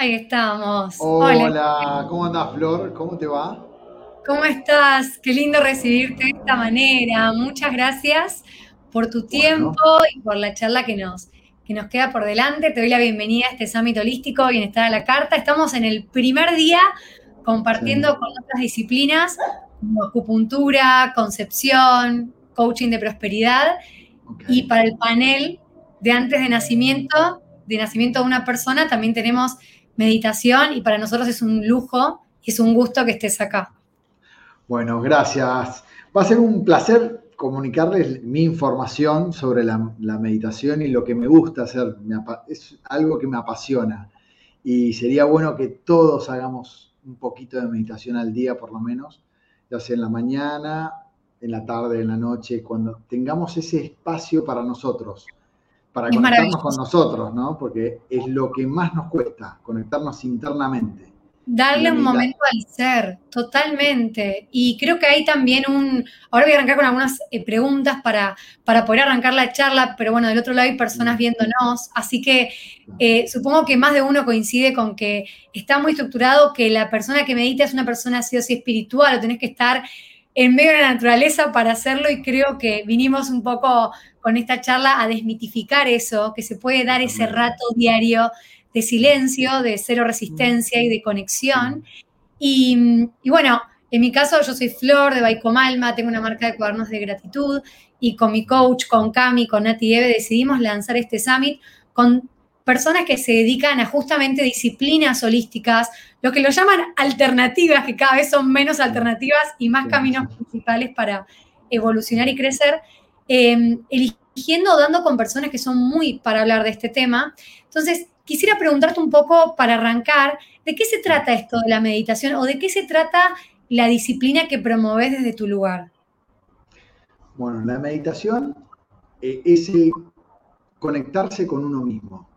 Ahí estamos. Hola, ¿cómo andás, Flor? ¿Cómo te va? ¿Cómo estás? Qué lindo recibirte de esta manera. Muchas gracias por tu tiempo y por la charla que nos, que nos queda por delante. Te doy la bienvenida a este Summit Holístico, Bienestar a la Carta. Estamos en el primer día compartiendo con otras disciplinas como acupuntura, concepción, coaching de prosperidad. Y para el panel de antes de nacimiento, de nacimiento de una persona, también tenemos meditación y para nosotros es un lujo y es un gusto que estés acá. Bueno, gracias. Va a ser un placer comunicarles mi información sobre la, meditación y lo que me gusta hacer. es algo que me apasiona y sería bueno que todos hagamos un poquito de meditación al día por lo menos, ya sea en la mañana, en la tarde, en la noche, cuando tengamos ese espacio para nosotros para conectarnos con nosotros, ¿no? Porque es lo que más nos cuesta, conectarnos internamente. Darle un momento al ser, totalmente. Y creo que hay también un... Ahora voy a arrancar con algunas eh, preguntas para, para poder arrancar la charla, pero bueno, del otro lado hay personas viéndonos, así que eh, supongo que más de uno coincide con que está muy estructurado que la persona que medita es una persona así o sí espiritual, o tenés que estar en medio de la naturaleza para hacerlo y creo que vinimos un poco con esta charla a desmitificar eso, que se puede dar ese rato diario de silencio, de cero resistencia y de conexión. Y, bueno, en mi caso yo soy Flor de Baicomalma, tengo una marca de cuadernos de gratitud y con mi coach, con Cami, con Nati Eve, decidimos lanzar este summit con personas que se dedican a justamente disciplinas holísticas, lo que lo llaman alternativas, que cada vez son menos alternativas y más caminos principales para evolucionar y crecer, em, eligiendo o dando con personas que son muy para hablar de este tema. Entonces, quisiera preguntarte un poco para arrancar, ¿de qué se trata esto de la meditación o de qué se trata la disciplina que promoves desde tu lugar? Bueno, la meditación eh, es el conectarse con uno mismo.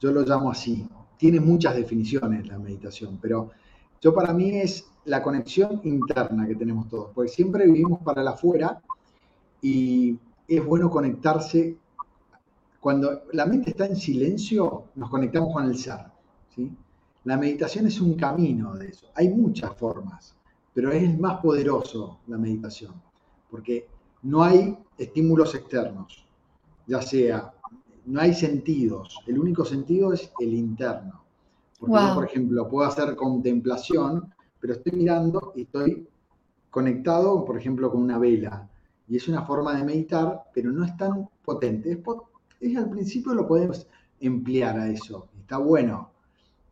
Yo lo llamo así. Tiene muchas definiciones la meditación, pero yo para mí es la conexión interna que tenemos todos, porque siempre vivimos para el afuera y es bueno conectarse. Cuando la mente está en silencio, nos conectamos con el ser. ¿sí? La meditación es un camino de eso. Hay muchas formas, pero es el más poderoso la meditación, porque no hay estímulos externos, ya sea no hay sentidos, el único sentido es el interno. Porque yo, por ejemplo, puedo hacer contemplación, pero estoy mirando y estoy conectado, por ejemplo, con una vela. Y es una forma de meditar, pero no es tan potente. Es, al principio lo podemos emplear a eso. Está bueno.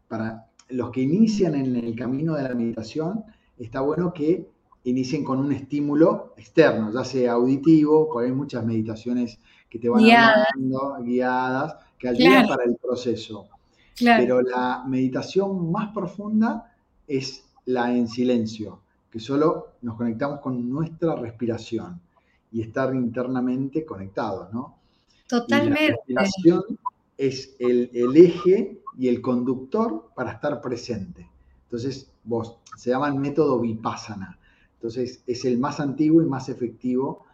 Para los que inician en el camino de la meditación, está bueno que inicien con un estímulo externo, ya sea auditivo, porque hay muchas meditaciones que te van guiadas, guiadas que ayudan para el proceso. Pero la meditación más profunda es la en silencio, que solo nos conectamos con nuestra respiración y estar internamente conectados, ¿no? Totalmente. la respiración es el, el, eje y el conductor para estar presente. Entonces, vos, se llama el método vipassana. Entonces, es el más antiguo y más efectivo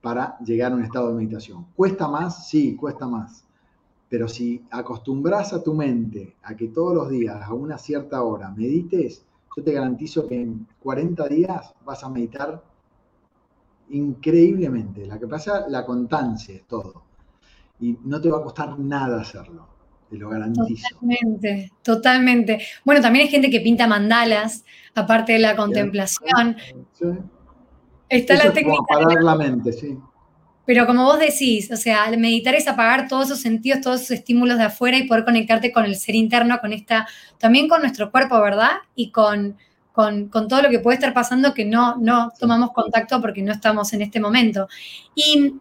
para llegar a un estado de meditación. ¿Cuesta más? Sí, cuesta más. Pero si acostumbras a tu mente a que todos los días, a una cierta hora, medites, yo te garantizo que en 40 días vas a meditar increíblemente. La que pasa, la constancia es todo. Y no te va a costar nada hacerlo, te lo garantizo. Totalmente, totalmente. Bueno, también hay gente que pinta mandalas, aparte de la contemplación. Sí. Está la técnica. apagar la mente, sí. Pero como vos decís, o sea, meditar es apagar todos esos sentidos, todos esos estímulos de afuera y poder conectarte con el ser interno, con esta, también con nuestro cuerpo, ¿verdad? Y con, con, todo lo que puede estar pasando que no, no tomamos contacto porque no estamos en este momento. Y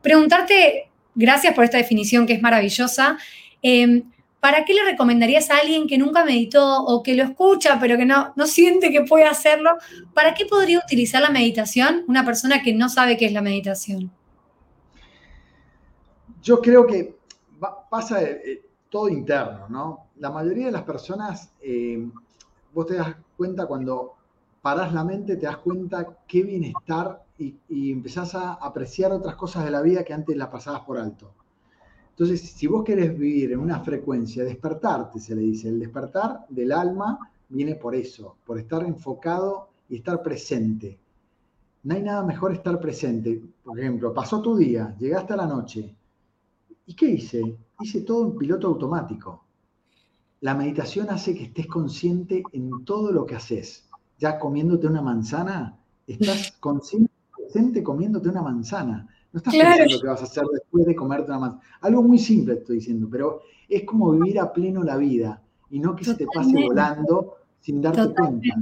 preguntarte, gracias por esta definición que es maravillosa. Eh, ¿para qué le recomendarías a alguien que nunca meditó o que lo escucha pero que no, no siente que puede hacerlo? ¿Para qué podría utilizar la meditación una persona que no sabe qué es la meditación? Yo creo que pasa eh, eh, todo interno, ¿no? La mayoría de las personas, eh, vos te das cuenta cuando parás la mente, te das cuenta qué bienestar y, y empezás a apreciar otras cosas de la vida que antes las pasabas por alto. Entonces, si vos querés vivir en una frecuencia, despertarte, se le dice, el despertar del alma viene por eso, por estar enfocado y estar presente. No hay nada mejor estar presente. Por ejemplo, pasó tu día, llegaste a la noche. ¿Y qué hice? Hice todo en piloto automático. La meditación hace que estés consciente en todo lo que haces. Ya comiéndote una manzana, estás consciente comiéndote una manzana. No estás pensando lo que vas a hacer después de comerte una manzana. Algo muy simple estoy diciendo, pero es como vivir a pleno la vida y no que se te pase volando sin darte cuenta.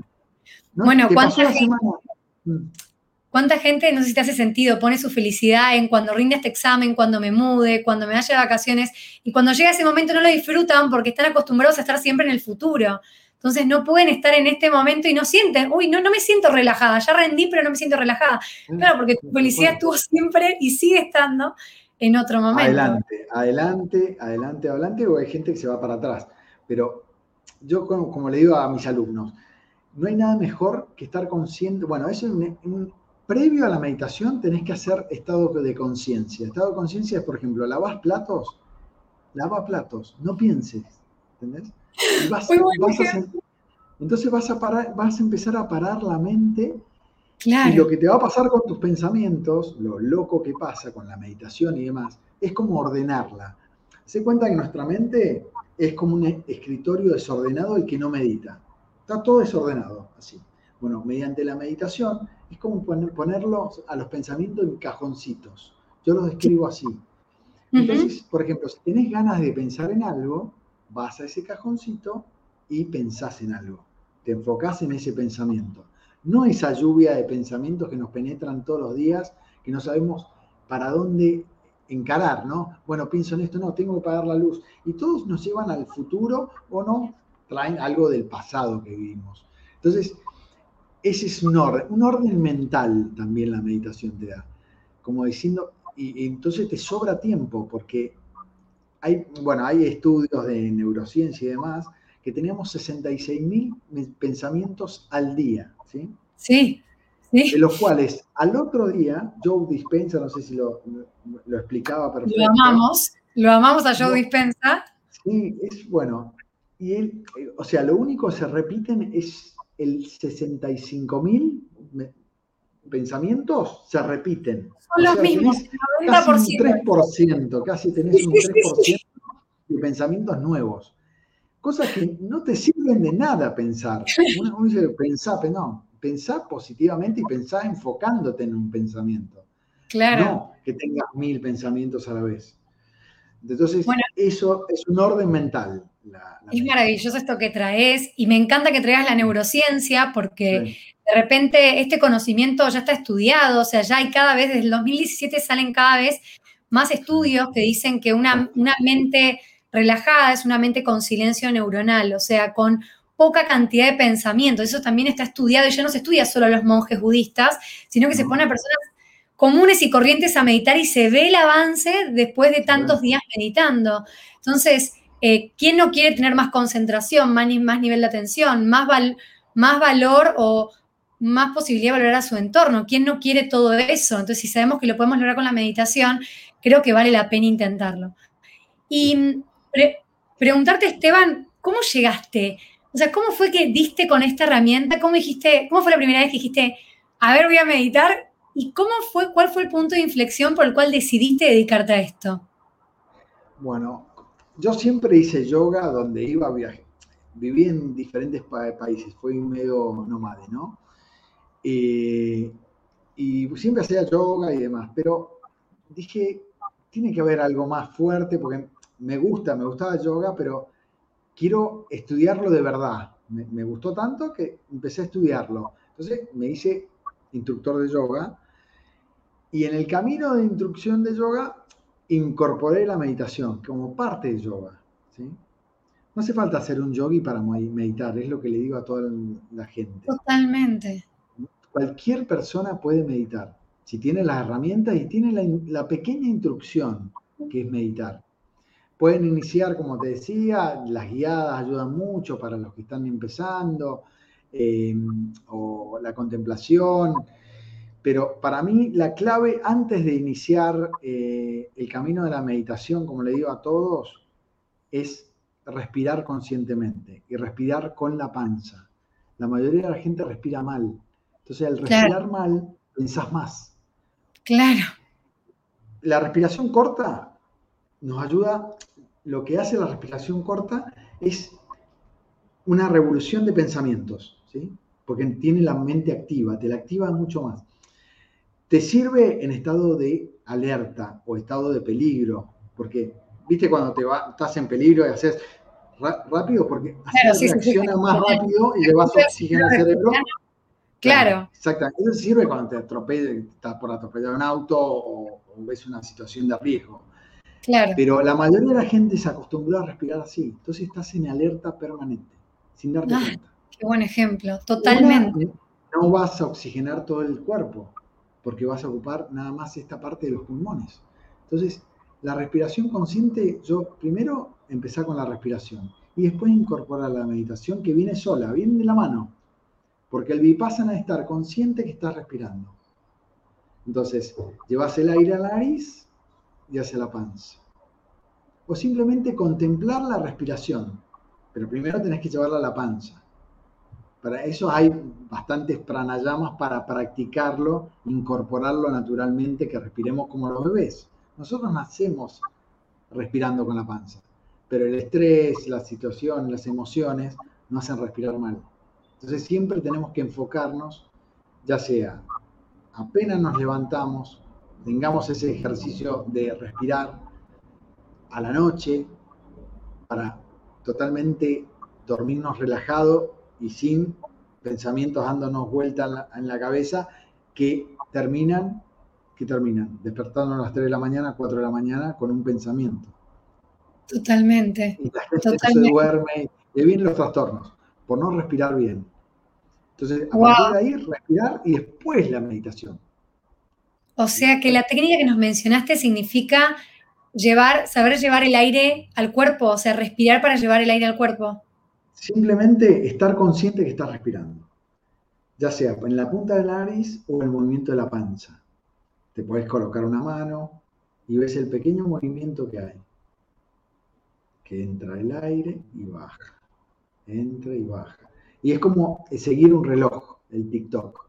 Bueno, ¿cuánta gente, mm. ¿cuánta gente, no sé si te hace sentido, pone su felicidad en cuando rinde este examen, cuando me mude, cuando me vaya de vacaciones y cuando llega ese momento no lo disfrutan porque están acostumbrados a estar siempre en el futuro? Entonces no pueden estar en este momento y no sienten, uy, no, no me siento relajada, ya rendí, pero no me siento relajada. Claro, porque tu felicidad estuvo siempre y sigue estando en otro momento. Adelante, adelante, adelante, adelante, o hay gente que se va para atrás. Pero yo, como, le digo a mis alumnos, no hay nada mejor que estar consciente. Bueno, eso previo a la meditación tenés que hacer estado de conciencia. Estado de conciencia es, por ejemplo, lavas platos, lava platos, no pienses, ¿entendés? Entonces vas a, parar, vas a empezar a parar la mente y lo que te va a pasar con tus pensamientos, lo loco que pasa con la meditación y demás, es como ordenarla. Se cuenta que nuestra mente es como un escritorio desordenado el que no medita. Está todo desordenado, así. Bueno, mediante la meditación es como ponerlos a los pensamientos en cajoncitos. Yo los describo así. Entonces, por ejemplo, si tenés ganas de pensar en algo, vas a ese cajoncito y pensás en algo. Te enfocás en ese pensamiento. No esa lluvia de pensamientos que nos penetran todos los días, que no sabemos para dónde encarar, ¿no? Bueno, pienso en esto, no, tengo que pagar la luz. Y todos nos llevan al futuro o no, traen algo del pasado que vivimos. Entonces, ese es un orden, un orden mental también la meditación te da. Como diciendo, y entonces te sobra tiempo, porque hay, bueno, hay estudios de neurociencia y demás que teníamos 66 mil pensamientos al día, ¿sí? Sí, De los cuales al otro día, Joe Dispensa, no sé si lo, lo explicaba perfecto. Lo amamos, lo amamos a Joe Dispensa. Sí, es bueno. Y él, o sea, lo único que se repiten es el 65 mil pensamientos se repiten. Son los mismos, 90%. Casi un 3%, casi tenés un 3% de pensamientos nuevos. Cosas que no te sirven de nada pensar. Uno, dice, pensá, no, pensá positivamente y pensá enfocándote en un pensamiento. Claro. No que tengas mil pensamientos a la vez. Entonces, eso es un orden mental. es maravilloso esto que traes y me encanta que traigas la neurociencia porque de repente este conocimiento ya está estudiado, o sea, ya hay cada vez, desde el 2017 salen cada vez más estudios que dicen que una, una mente relajada es una mente con silencio neuronal, o sea, con poca cantidad de pensamiento. Eso también está estudiado y ya no se estudia solo a los monjes budistas, sino que se pone a personas comunes y corrientes a meditar y se ve el avance después de tantos días meditando. Entonces, eh, ¿quién no quiere tener más concentración, más, más nivel de atención, más, más valor o más posibilidad de valorar a su entorno. ¿Quién no quiere todo eso? Entonces, si sabemos que lo podemos lograr con la meditación, creo que vale la pena intentarlo. Y preguntarte, Esteban, ¿cómo llegaste? O sea, ¿cómo fue que diste con esta herramienta? ¿Cómo dijiste, cómo fue la primera vez que dijiste, a ver, voy a meditar? ¿Y cómo fue, cuál fue el punto de inflexión por el cual decidiste dedicarte a esto? Bueno, yo siempre hice yoga donde iba a viajar. Viví en diferentes países, fui medio nómade, ¿no? Eh, y siempre hacía yoga y demás, pero dije, tiene que haber algo más fuerte porque me gusta, me gustaba yoga, pero quiero estudiarlo de verdad. Me, gustó tanto que empecé a estudiarlo. Entonces me hice instructor de yoga y en el camino de instrucción de yoga incorporé la meditación como parte de yoga. No hace falta ser un yogi para meditar, es lo que le digo a toda la gente. Totalmente cualquier persona puede meditar, si tiene las herramientas y tiene la, pequeña instrucción que es meditar. Pueden iniciar, como te decía, las guiadas ayudan mucho para los que están empezando, em, o la contemplación, Pero para mí la clave antes de iniciar eh, el camino de la meditación, como le digo a todos, es respirar conscientemente y respirar con la panza. La mayoría de la gente respira mal. Entonces, al respirar mal, pensás más. Claro. La respiración corta nos ayuda, lo que hace la respiración corta es una revolución de pensamientos, ¿sí? porque tiene la mente activa, te la activa mucho más. Te sirve en estado de alerta o estado de peligro, porque, viste, cuando te va, estás en peligro y haces rápido, porque así reacciona más rápido y le vas oxígeno al cerebro. Claro. Exactamente. Eso sirve cuando te atropella, estás por atropellar un auto o, ves una situación de riesgo. Claro. Pero la mayoría de la gente se acostumbró a respirar así. Entonces estás en alerta permanente, sin darte ah, cuenta. Qué buen ejemplo, totalmente. no vas a oxigenar todo el cuerpo, porque vas a ocupar nada más esta parte de los pulmones. Entonces, la respiración consciente, yo primero empezar con la respiración y después incorporar la meditación que viene sola, viene de la mano. Porque el vipassana es estar consciente que estás respirando. Entonces, llevas el aire a la nariz y hacia la panza. O simplemente contemplar la respiración. Pero primero tenés que llevarla a la panza. Para eso hay bastantes pranayamas para practicarlo, incorporarlo naturalmente, que respiremos como los bebés. Nosotros nacemos respirando con la panza, pero el estrés, la situación, las emociones nos hacen respirar mal. Entonces siempre tenemos que enfocarnos, ya sea apenas nos levantamos, tengamos ese ejercicio de respirar a la noche para totalmente dormirnos relajado y sin pensamientos dándonos vuelta en la, cabeza que terminan, que terminan despertándonos a las 3 de la mañana, 4 de la mañana con un pensamiento. Totalmente. Y la gente se duerme, le vienen los trastornos por no respirar bien. Entonces, a partir de ahí, respirar y después la meditación. O sea que la técnica que nos mencionaste significa llevar, saber llevar el aire al cuerpo, o sea, respirar para llevar el aire al cuerpo. Simplemente estar consciente que estás respirando, ya sea en la punta de la nariz o en el movimiento de la panza. Te puedes colocar una mano y ves el pequeño movimiento que hay. Que entra el aire y baja entra y baja. Y es como seguir un reloj, el TikTok.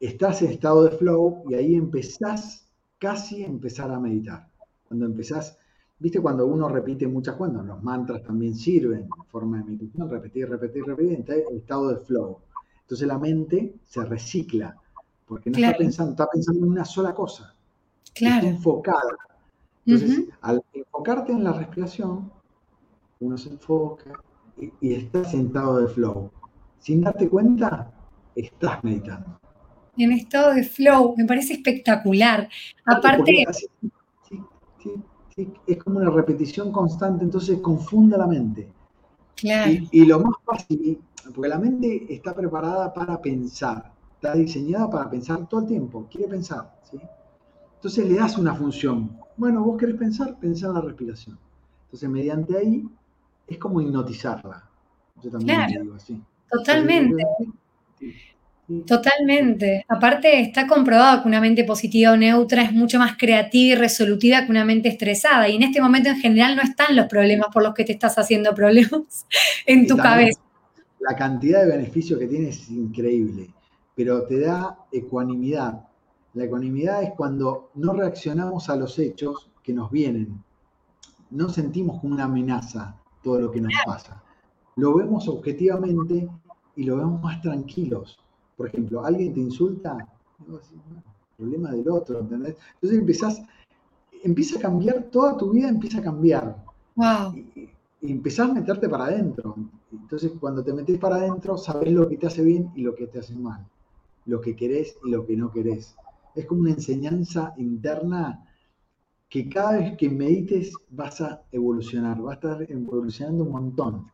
Estás en estado de flow y ahí empezás casi a empezar a meditar. Cuando empezás, viste cuando uno repite muchas cosas, los mantras también sirven en forma de meditación, repetir, repetir, repetir, entonces el estado de flow. Entonces la mente se recicla, porque no está pensando, está pensando en una sola cosa. Claro. Está enfocada. Entonces, al enfocarte en la respiración, uno se enfoca, y, estás sentado de flow. Sin darte cuenta, estás meditando. En estado de flow, me parece espectacular. Aparte... es como una repetición constante, entonces confunda la mente. Claro. Y, lo más fácil, porque la mente está preparada para pensar, está diseñada para pensar todo el tiempo, quiere pensar. ¿sí? Entonces le das una función. Bueno, vos querés pensar, pensar la respiración. Entonces, mediante ahí es como hipnotizarla. Yo también claro, digo así. Totalmente. Totalmente. Aparte, está comprobado que una mente positiva o neutra es mucho más creativa y resolutiva que una mente estresada. Y en este momento, en general, no están los problemas por los que te estás haciendo problemas en tu cabeza. La cantidad de beneficios que tiene es increíble, pero te da ecuanimidad. La ecuanimidad es cuando no reaccionamos a los hechos que nos vienen. No sentimos como una amenaza, todo lo que nos pasa. Lo vemos objetivamente y lo vemos más tranquilos. Por ejemplo, alguien te insulta, problema del otro, ¿entendés? Entonces empezás, empieza a cambiar, toda tu vida empieza a cambiar. Wow. Y, empezás a meterte para adentro. Entonces, cuando te metes para adentro, sabes lo que te hace bien y lo que te hace mal. Lo que querés y lo que no querés. Es como una enseñanza interna que cada vez que medites vas a evolucionar, vas a estar evolucionando un montón.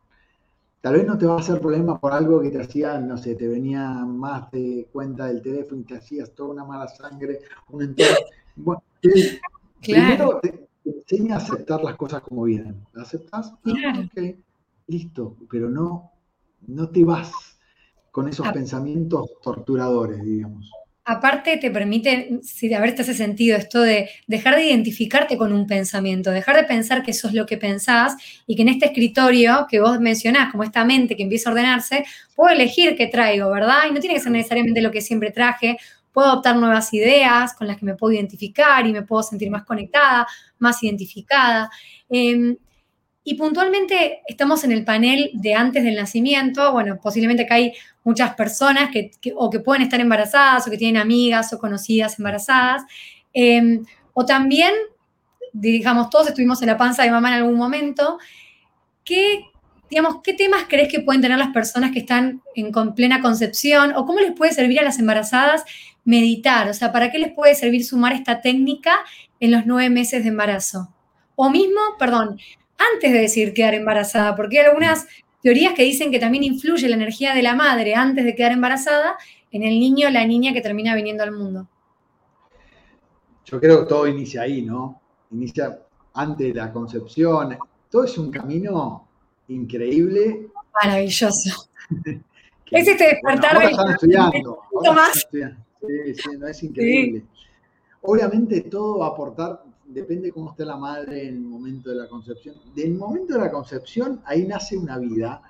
Tal vez no te va a hacer problema por algo que te hacía, no sé, te venía más de cuenta del teléfono y te hacías toda una mala sangre, un entorno. Bueno, Primero te, enseña a aceptar las cosas como vienen. ¿Las aceptas? Ah, listo, pero no, no te vas con esos ah. pensamientos torturadores, digamos. Aparte te permite, si a ver, te hace sentido esto de dejar de identificarte con un pensamiento, dejar de pensar que eso es lo que pensás y que en este escritorio que vos mencionás, como esta mente que empieza a ordenarse, puedo elegir qué traigo, ¿verdad? Y no tiene que ser necesariamente lo que siempre traje, puedo adoptar nuevas ideas con las que me puedo identificar y me puedo sentir más conectada, más identificada. Em, y puntualmente estamos en el panel de antes del nacimiento. Bueno, posiblemente que hay muchas personas que, o que pueden estar embarazadas o que tienen amigas o conocidas embarazadas. Em, o también, digamos, todos estuvimos en la panza de mamá en algún momento. ¿Qué, digamos, qué temas crees que pueden tener las personas que están en plena concepción? ¿O cómo les puede servir a las embarazadas meditar? O sea, ¿para qué les puede servir sumar esta técnica en los nueve meses de embarazo? O mismo, perdón, antes de decir quedar embarazada, porque hay algunas teorías que dicen que también influye la energía de la madre antes de quedar embarazada en el niño o la niña que termina viniendo al mundo. Yo creo que todo inicia ahí, ¿no? Inicia antes de la concepción. Todo es un camino increíble. Maravilloso. es este despertar bueno, están estudiando. Sí, sí, no es increíble. Obviamente todo va a aportar depende cómo esté la madre en el momento de la concepción. Del momento de la concepción, ahí nace una vida.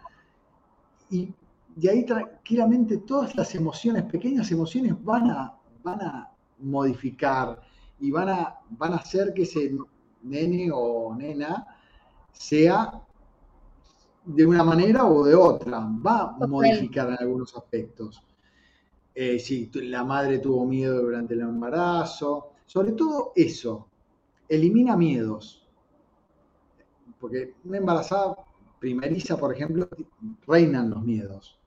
Y de ahí tranquilamente todas las emociones, pequeñas emociones, van a, van a modificar y van a, van a hacer que ese nene o nena sea de una manera o de otra. Va a modificar en algunos aspectos. Eh, si la madre tuvo miedo durante el embarazo, sobre todo eso, elimina miedos. Porque una embarazada primeriza, por ejemplo, reinan los miedos.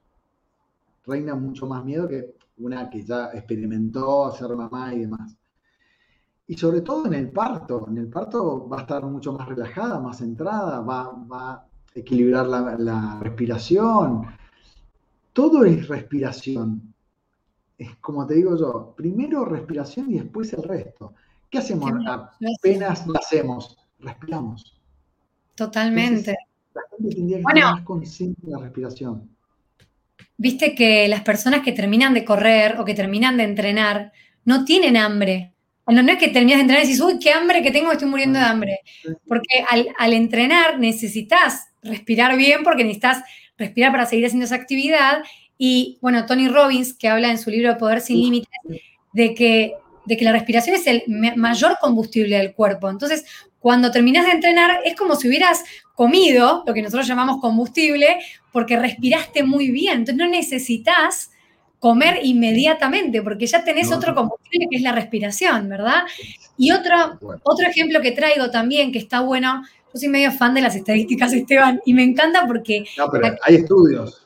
Reina mucho más miedo que una que ya experimentó ser mamá y demás. Y sobre todo en el parto. En el parto va a estar mucho más relajada, más centrada, va, a equilibrar la, la respiración. Todo es respiración. Es como te digo yo, primero respiración y después el resto. ¿Qué hacemos? Apenas lo hacemos, respiramos. Totalmente. la gente tendría que bueno, más consciente de la respiración. Viste que las personas que terminan de correr o que terminan de entrenar no tienen hambre. No, no es que terminas de entrenar y dices, uy, qué hambre que tengo, estoy muriendo de hambre. Porque al, al entrenar necesitas respirar bien porque necesitas respirar para seguir haciendo esa actividad. Y bueno, Tony Robbins, que habla en su libro Poder sin Límites, de que de que la respiración es el mayor combustible del cuerpo. Entonces, cuando terminas de entrenar, es como si hubieras comido, lo que nosotros llamamos combustible, porque respiraste muy bien. Entonces, no necesitas comer inmediatamente, porque ya tenés otro combustible que es la respiración, ¿verdad? Y otro, otro ejemplo que traigo también, que está bueno, yo soy medio fan de las estadísticas, Esteban, y me encanta porque... No, pero hay estudios.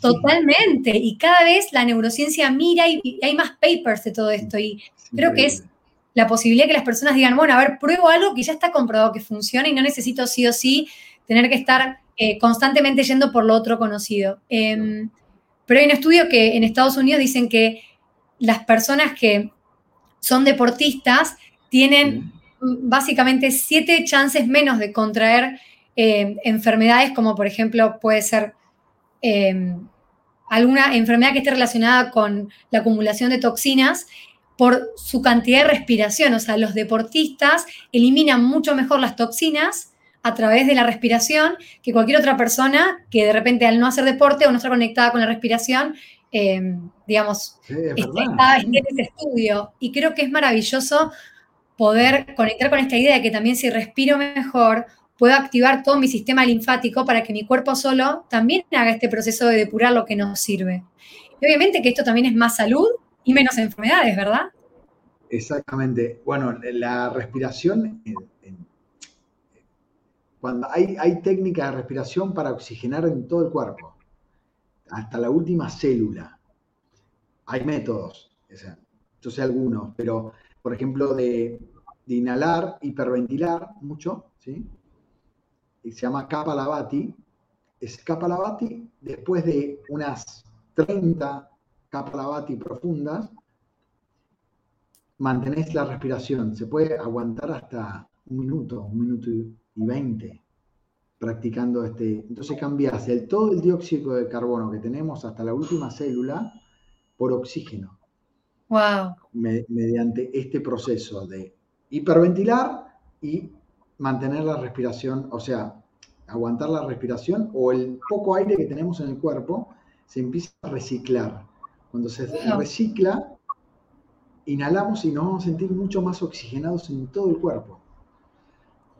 Totalmente. Y cada vez la neurociencia mira y, hay más papers de todo esto. Y creo que es la posibilidad que las personas digan, bueno, a ver, pruebo algo que ya está comprobado que funciona y no necesito sí o sí tener que estar eh, constantemente yendo por lo otro conocido. Em, pero hay un estudio que en Estados Unidos dicen que las personas que son deportistas tienen básicamente siete chances menos de contraer eh, enfermedades como por ejemplo puede ser Em, alguna enfermedad que esté relacionada con la acumulación de toxinas por su cantidad de respiración. O sea, los deportistas eliminan mucho mejor las toxinas a través de la respiración que cualquier otra persona que de repente al no hacer deporte o no estar conectada con la respiración, em, digamos, está, en ese estudio. Y creo que es maravilloso poder conectar con esta idea de que también si respiro mejor puedo activar todo mi sistema linfático para que mi cuerpo solo también haga este proceso de depurar lo que nos sirve. Y obviamente que esto también es más salud y menos enfermedades, ¿verdad? Exactamente. Bueno, la respiración, cuando hay, hay técnicas de respiración para oxigenar en todo el cuerpo, hasta la última célula. Hay métodos, yo sé algunos, pero por ejemplo de, de inhalar, hiperventilar mucho, ¿sí? Se llama Kapalabhati. Es Kapalabhati después de unas 30 Kapalabhati profundas, mantenés la respiración. Se puede aguantar hasta un minuto, un minuto y veinte practicando este. Entonces cambias el, todo el dióxido de carbono que tenemos hasta la última célula por oxígeno. Wow. mediante este proceso de hiperventilar y mantener la respiración, o sea, aguantar la respiración o el poco aire que tenemos en el cuerpo se empieza a reciclar. Cuando se recicla, inhalamos y nos vamos a sentir mucho más oxigenados en todo el cuerpo.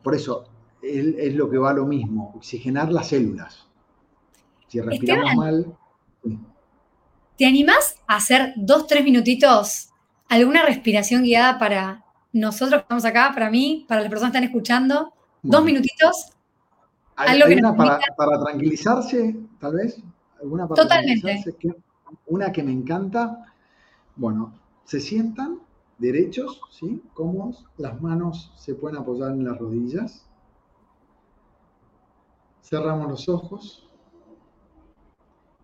Por eso es lo que va a lo mismo, oxigenar las células. Si respiramos mal. ¿Te animás a hacer dos, tres minutitos alguna respiración guiada para nosotros estamos acá, para mí, para las personas que están escuchando? Dos minutitos. ¿Hay, una para, tranquilizarse, tal vez? ¿Alguna para Totalmente. una que me encanta. Bueno, se sientan derechos, ¿sí? Cómodos. Las manos se pueden apoyar en las rodillas. Cerramos los ojos.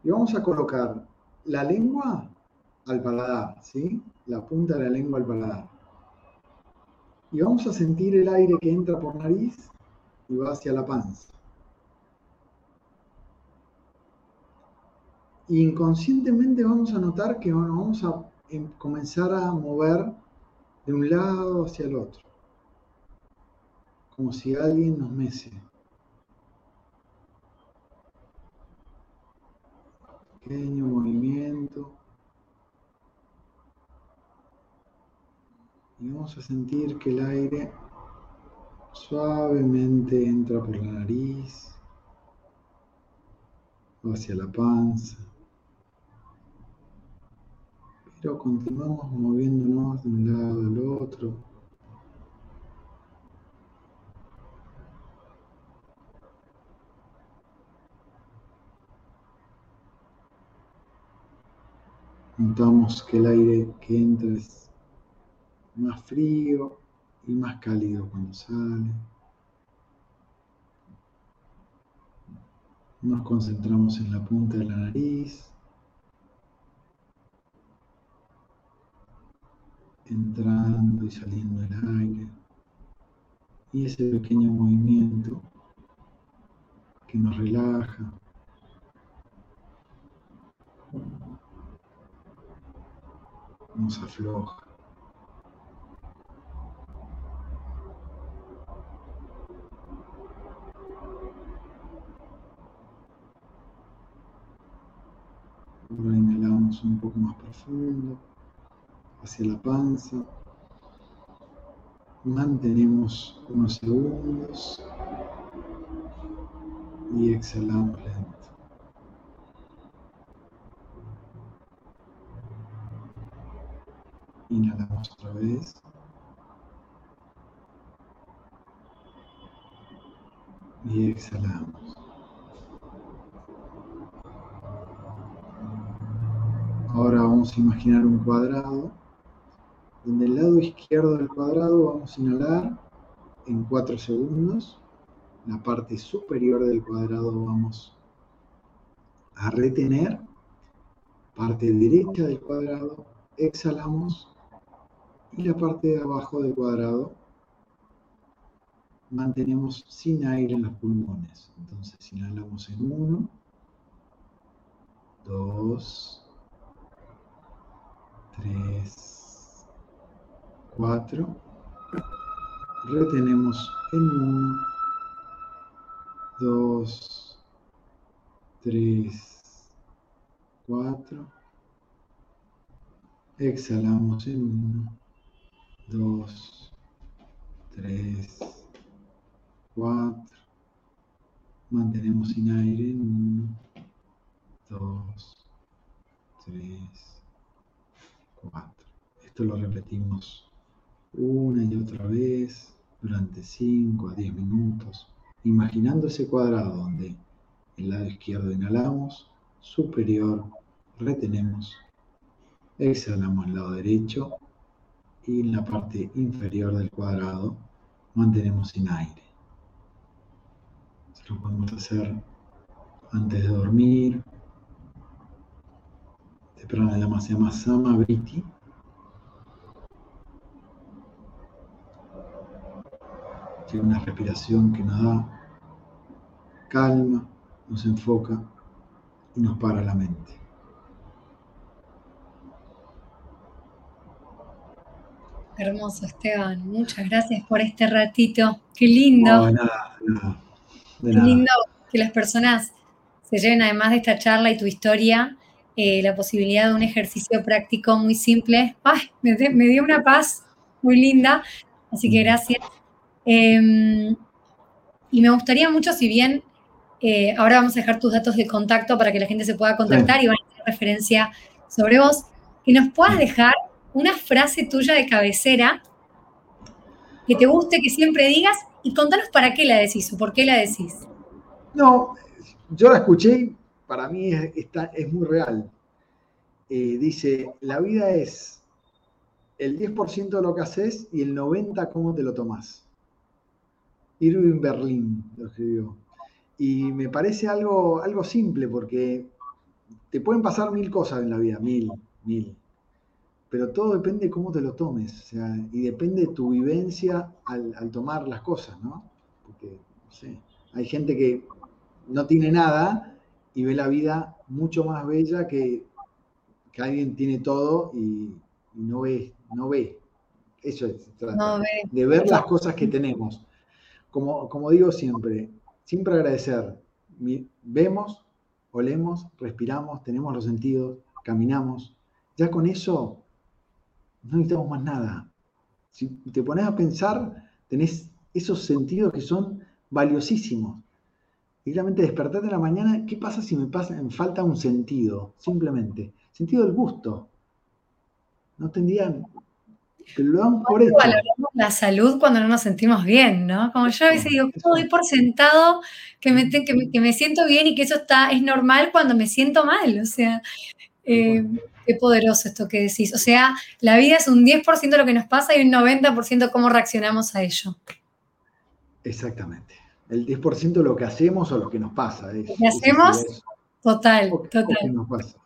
Y vamos a colocar la lengua al paladar, ¿sí? La punta de la lengua al paladar. Y vamos a sentir el aire que entra por nariz y va hacia la panza. inconscientemente vamos a notar que vamos a em, comenzar a mover de un lado hacia el otro, como si alguien nos mece. Pequeño movimiento. Y vamos a sentir que el aire suavemente entra por la nariz, hacia la panza pero continuamos moviéndonos de un lado al otro. Notamos que el aire que entra es más frío y más cálido cuando sale. Nos concentramos en la punta de la nariz. entrando y saliendo el aire. Y ese pequeño movimiento que nos relaja. Nos afloja. Ahora inhalamos un poco más profundo hacia la panza. Mantenemos unos segundos y exhalamos lento. Inhalamos otra vez. Y exhalamos. Ahora vamos a imaginar un cuadrado en el lado izquierdo del cuadrado vamos a inhalar en 4 segundos. La parte superior del cuadrado vamos a retener. Parte derecha del cuadrado exhalamos y la parte de abajo del cuadrado mantenemos sin aire en los pulmones. Entonces inhalamos en 1, 2, 3, 4. Retenemos en 1, 2, 3, 4. Exhalamos en 1, 2, 3, 4. Mantenemos sin aire en 1, 2, 3, 4. Esto lo repetimos una y otra vez durante 5 a 10 minutos, imaginando ese cuadrado donde el lado izquierdo inhalamos, superior retenemos, exhalamos el lado derecho y en la parte inferior del cuadrado mantenemos sin aire. Esto lo podemos hacer antes de dormir. Este pranayama se llama Samavriti Tiene una respiración que nos da calma, nos enfoca y nos para la mente. Hermoso, Esteban. Muchas gracias por este ratito. Qué lindo. No, nada, nada. Qué lindo que las personas se lleven, además de esta charla y tu historia, eh, la posibilidad de un ejercicio práctico muy simple. ¡Ay! Me, dio una paz muy linda. Así que mm. gracias. Em, y me gustaría mucho, si bien eh, ahora vamos a dejar tus datos de contacto para que la gente se pueda contactar y van a hacer referencia sobre vos, que nos puedas dejar una frase tuya de cabecera que te guste, que siempre digas, y contanos para qué la decís o por qué la decís. No, yo la escuché, para mí es, es muy real. Eh, dice, la vida es el 10% de lo que haces y el 90% cómo te lo tomás. Irving Berlin lo escribió. Y me parece algo, algo simple porque te pueden pasar mil cosas en la vida, mil, mil pero todo depende de cómo te lo tomes, o sea, y depende de tu vivencia al, tomar las cosas, ¿no? Porque, no sé, hay gente que no tiene nada y ve la vida mucho más bella que, que alguien tiene todo y, no ve, no ve. Eso es, trata, de ver las cosas que tenemos. Como, como digo siempre, siempre agradecer. Vemos, olemos, respiramos, tenemos los sentidos, caminamos. Ya con eso no necesitamos más nada. Si te pones a pensar, tenés esos sentidos que son valiosísimos. Y realmente despertarte en la mañana, ¿qué pasa si me, pasa, falta un sentido? Simplemente. Sentido del gusto. No tendrían. Que lo dan por eso. Valoramos la salud cuando no nos sentimos bien, ¿no? Como yo a veces digo, doy por sentado que me, que me, siento bien y que eso está, es normal cuando me siento mal. O sea, eh, Qué poderoso esto que decís. O sea, la vida es un 10% de lo que nos pasa y un 90% cómo reaccionamos a ello. Exactamente. El 10% de lo que hacemos o lo que nos pasa. lo que hacemos, total, total. nos pasa.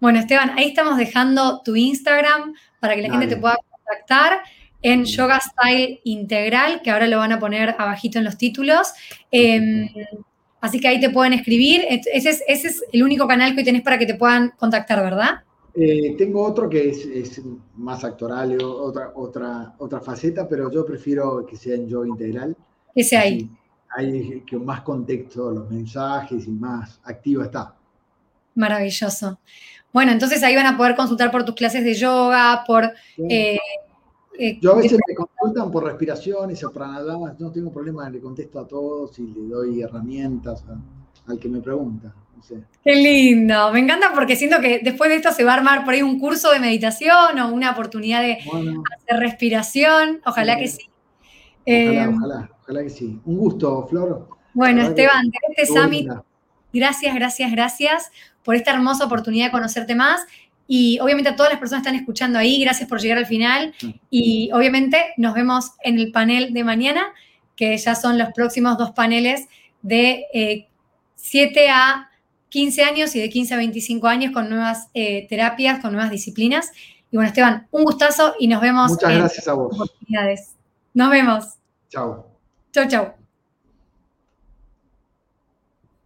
Bueno, Esteban, ahí estamos dejando tu Instagram para que la gente te pueda contactar en Yoga Style Integral, que ahora lo van a poner abajito en los títulos. Em, Así que ahí te pueden escribir. Ese es, el único canal que hoy tenés para que te puedan contactar, ¿verdad? Eh, tengo otro que es, más actoral, otra, otra, otra faceta, pero yo prefiero que sea en yo integral. Ese ahí. Hay que más contexto, los mensajes y más activo está. Maravilloso. Bueno, entonces ahí van a poder consultar por tus clases de yoga, por eh, eh, Yo a veces me consultan por respiraciones o pranadamas, no tengo problema, le contesto a todos y le doy herramientas al que me pregunta. Qué lindo, me encanta porque siento que después de esto se va a armar por ahí un curso de meditación o una oportunidad de hacer respiración, ojalá que sí. Ojalá, eh, ojalá, ojalá que sí. Un gusto, Flor. Bueno, Esteban, de este summit, gracias, gracias, gracias por esta hermosa oportunidad de conocerte más y obviamente a todas las personas que están escuchando ahí, gracias por llegar al final. Y obviamente nos vemos en el panel de mañana, que ya son los próximos dos paneles de 7 eh, a 15 años y de 15 a 25 años con nuevas eh, terapias, con nuevas disciplinas. Y bueno, Esteban, un gustazo y nos vemos. Muchas gracias a vos. Nos vemos. Chao. Chao, chao.